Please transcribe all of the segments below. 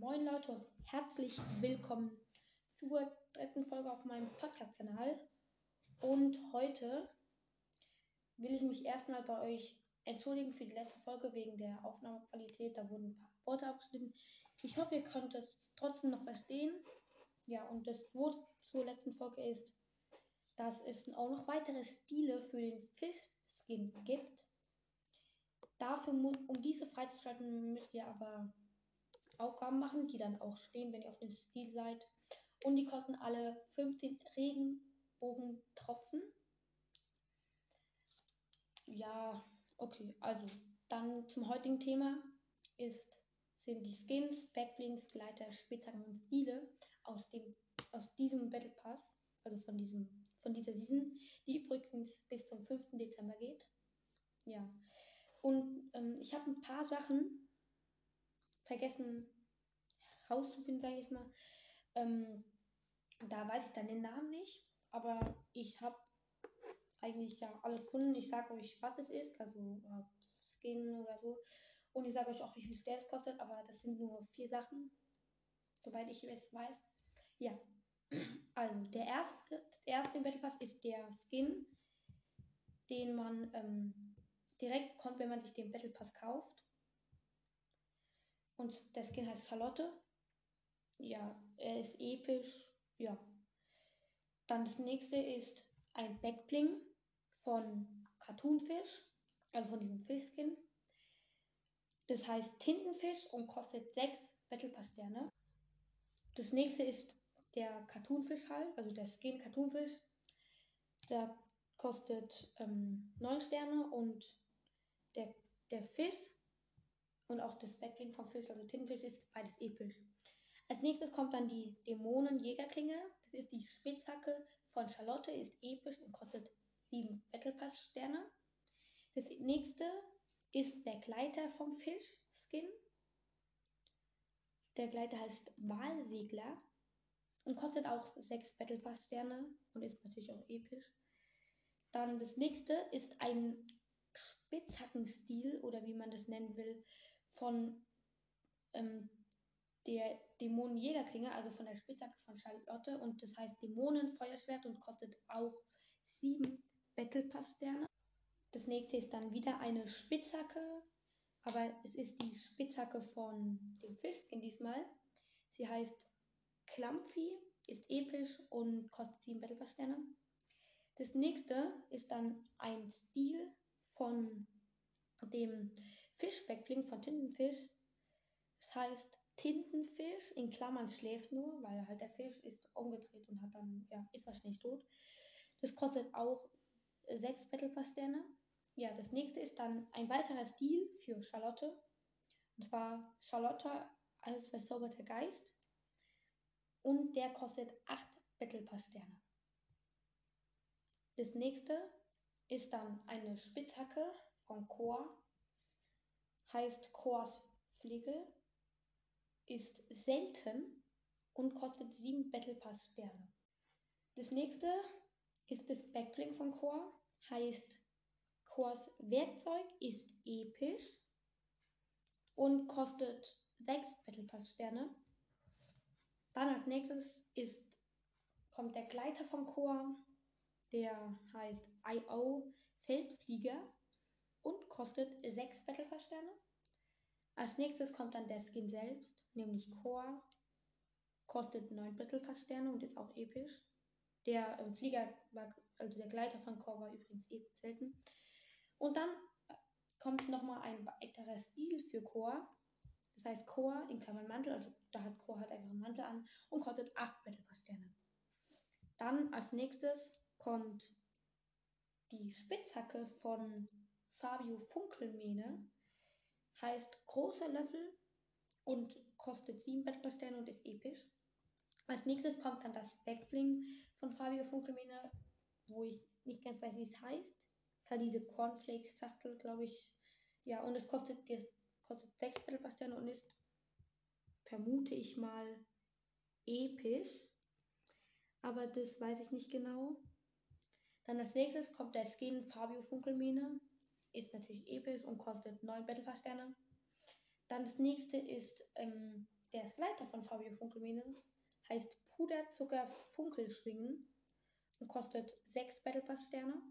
Moin Leute und herzlich willkommen zur dritten Folge auf meinem Podcast-Kanal. Und heute will ich mich erstmal bei euch entschuldigen für die letzte Folge wegen der Aufnahmequalität. Da wurden ein paar Worte abgeschnitten. Ich hoffe, ihr könnt es trotzdem noch verstehen. Ja, und das Wort zur letzten Folge ist, dass es auch noch weitere Stile für den Fish-Skin gibt. Dafür, um diese freizuschalten, müsst ihr aber Aufgaben machen, die dann auch stehen, wenn ihr auf dem Stil seid. Und die kosten alle 15 Regenbogentropfen. Ja, okay, also dann zum heutigen Thema ist, sind die Skins, Backblings, Gleiter, Spitzhacken und Stile aus, dem, aus diesem Battle Pass, also von, diesem, von dieser Season, die übrigens bis zum 5. Dezember geht. Ja, und ähm, ich habe ein paar Sachen vergessen sage ich jetzt mal. Ähm, da weiß ich dann den Namen nicht, aber ich habe eigentlich ja alle Kunden. Ich sage euch, was es ist, also Skin oder so. Und ich sage euch auch, wie viel es kostet, aber das sind nur vier Sachen, soweit ich es weiß. Ja, also der erste, das erste Battle Pass ist der Skin, den man ähm, direkt bekommt, wenn man sich den Battle Pass kauft. Und der Skin heißt Charlotte. Ja, er ist episch. Ja. Dann das nächste ist ein Backbling von Cartoonfish, also von diesem Fischskin. Das heißt Tintenfisch und kostet 6 Battle Pass Sterne. Das nächste ist der Cartoonfisch halt, also der Skin Cartoonfisch. Der kostet ähm, 9 Sterne und der, der Fisch und auch das Backbling vom Fisch, also Tintenfisch, ist beides episch. Als nächstes kommt dann die Dämonen-Jägerklinge. Das ist die Spitzhacke von Charlotte, ist episch und kostet 7 Battle Pass Sterne. Das nächste ist der Gleiter vom Fisch-Skin. Der Gleiter heißt Walsegler und kostet auch 6 Battle Pass Sterne und ist natürlich auch episch. Dann das nächste ist ein Spitzhackenstil oder wie man das nennen will, von ähm, der Dämonenjägerklinge, also von der Spitzhacke von Charlotte und das heißt Dämonenfeuerschwert und kostet auch 7 Battle Pass Sterne. Das nächste ist dann wieder eine Spitzhacke, aber es ist die Spitzhacke von dem Fisken diesmal. Sie heißt Klampfi, ist episch und kostet 7 Battle Pass Sterne. Das nächste ist dann ein Stil von dem Fischbackbling von Tintenfisch. Das heißt Tintenfisch, in Klammern schläft nur, weil halt der Fisch ist umgedreht und hat dann, ja, ist wahrscheinlich tot. Das kostet auch 6 Battle Pass. Ja, das nächste ist dann ein weiterer Stil für Charlotte. Und zwar Charlotte als verzauberter Geist. Und der kostet 8 Battle Pass. Das nächste ist dann eine Spitzhacke von Chor. Heißt Chors Flegel. Ist selten und kostet 7 Battle Pass Sterne. Das nächste ist das Backbling von Chor. Heißt Chors Werkzeug ist episch und kostet 6 Battle Pass Sterne. Dann als nächstes ist, kommt der Gleiter vom Chor der heißt IO Feldflieger und kostet 6 Battle Pass Sterne. Als nächstes kommt dann der Skin selbst, nämlich Core. Kostet 9 Battle und ist auch episch. Der äh, Flieger war, also der Gleiter von Core war übrigens episch selten. Und dann äh, kommt nochmal ein weiterer Stil für Core. Das heißt Core in Klammern Mantel, also da hat Core halt einfach einen Mantel an und kostet 8 Battle. Dann als nächstes kommt die Spitzhacke von Fabio Funkelmähne. Heißt großer Löffel und kostet 7 Battlesterne und ist episch. Als nächstes kommt dann das Backbling von Fabio Funkelmähne, wo ich nicht ganz weiß, wie es heißt. Es halt diese Cornflakes-Schachtel, glaube ich. Ja, und es kostet, das kostet 6 Battlesterne und ist, vermute ich mal, episch. Aber das weiß ich nicht genau. Dann als nächstes kommt der Skin Fabio Funkelmine. Ist natürlich episch und kostet 9 Battle Pass Sterne. Dann das nächste ist ähm, der Gleiter von Fabio Funkelmene. Heißt Puderzucker Funkelschwingen und kostet 6 Battle Pass Sterne.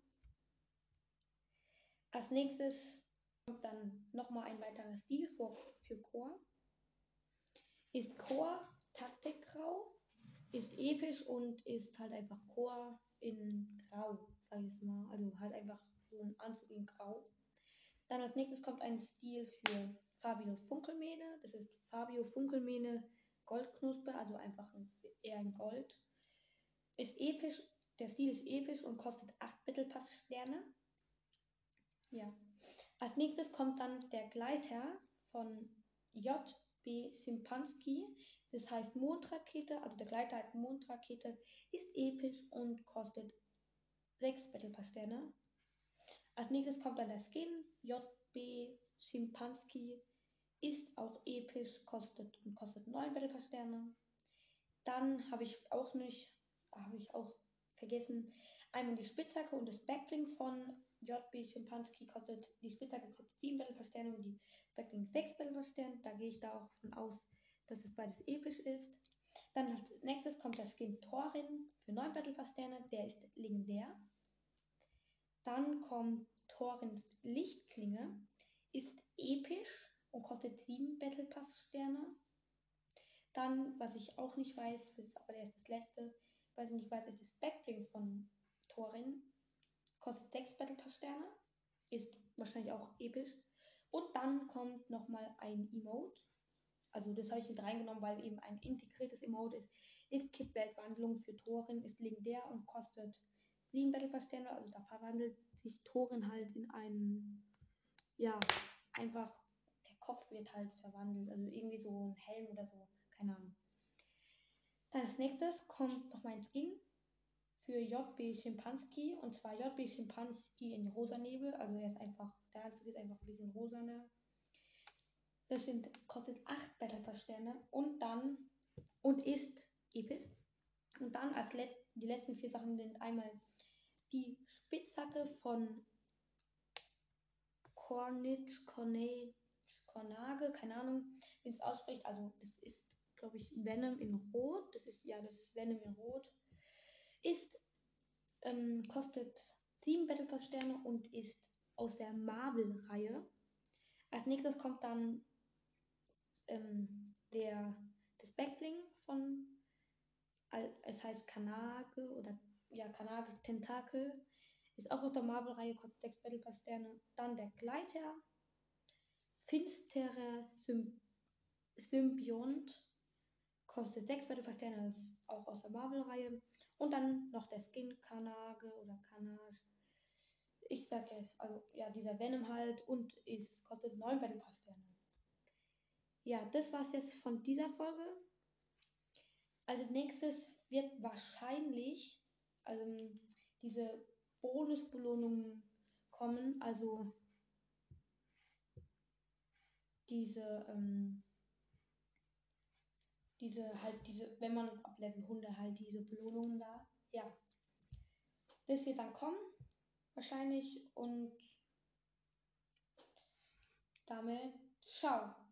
Als nächstes kommt dann nochmal ein weiterer Stil für, für Chor. Ist Chor Taktikgrau, ist episch und ist halt einfach Chor in Grau, sag ich mal. Also halt einfach so ein Anzug in Grau. Dann als nächstes kommt ein Stil für Fabio Funkelmähne. Das ist Fabio Funkelmähne Goldknuspe, also einfach ein, eher ein Gold. Ist episch, der Stil ist episch und kostet 8 Mittelpass-Sterne. Ja. Als nächstes kommt dann der Gleiter von JB Simpanski. Das heißt Mondrakete, also der Gleiter heißt Mondrakete, ist episch und kostet 6 Battle Pass Sterne. Als nächstes kommt dann der Skin JB Simpanski, ist auch episch, kostet und kostet 9 Battle Pass Sterne. Dann habe ich auch nicht, habe ich auch vergessen, einmal die Spitzhacke und das Backbling von JB Schimpanski kostet, die Spitzhacke kostet 7 Battle Pass Sterne und die Backbling 6 Battle Pass Sterne. Da gehe ich da auch von aus, dass es beides episch ist. Dann als nächstes kommt der Skin Thorin für 9 Battle Pass Sterne, der ist legendär. Dann kommt Thorins Lichtklinge, ist episch und kostet 7 Battle Pass Sterne. Dann, was ich auch nicht weiß, das ist aber erst das letzte, was ich nicht weiß, ist das Backbling von Thorin. Kostet 6 Battle Pass Sterne. Ist wahrscheinlich auch episch. Und dann kommt nochmal ein Emote. Also das habe ich mit reingenommen, weil eben ein integriertes Emote ist. Ist Kippweltwandlung für Thorin, ist legendär und kostet 7 Battle Pass Sterne. Also da verwandelt sich Thorin halt in einen, ja, einfach, der Kopf wird halt verwandelt. Also irgendwie so ein Helm oder so. Keine Ahnung. Dann als nächstes kommt noch mein Skin für JB Schimpanski und zwar JB Schimpanski in rosa Nebel. Also er ist einfach, der Anzug ist einfach ein bisschen rosaner. Das sind, kostet 8 Battle Pass Sterne und dann und ist episch. Und dann als let, die letzten vier Sachen sind einmal die Spitzhacke von Cornage, Cornage, Cornage, keine Ahnung, wie es ausspricht. Also das ist glaube ich, Venom in Rot. Das ist, ja, das ist Venom in Rot. Ist, ähm, kostet 7 Battle Pass Sterne und ist aus der Marvel-Reihe. Als nächstes kommt dann ähm, der, das Backbling von, es heißt Kanage oder, ja, Kanage Tentakel. Ist auch aus der Marvel-Reihe, kostet 6 Battle Pass Sterne. Dann der Gleiter. Finsterer Symb Symbiont Kostet 6 Battle Pass Sterne, ist auch aus der Marvel-Reihe. Und dann noch der Skin Kanage oder Kanage. Ich sag jetzt, also ja, dieser Venom halt und ist, kostet 9 Battle Pass Sterne. Ja, das war's jetzt von dieser Folge. Als nächstes wird wahrscheinlich also, diese Bonusbelohnungen kommen, also diese ähm, diese halt diese, wenn man ab Level 100 halt diese Belohnungen da, ja. Das wird dann kommen, wahrscheinlich und damit ciao.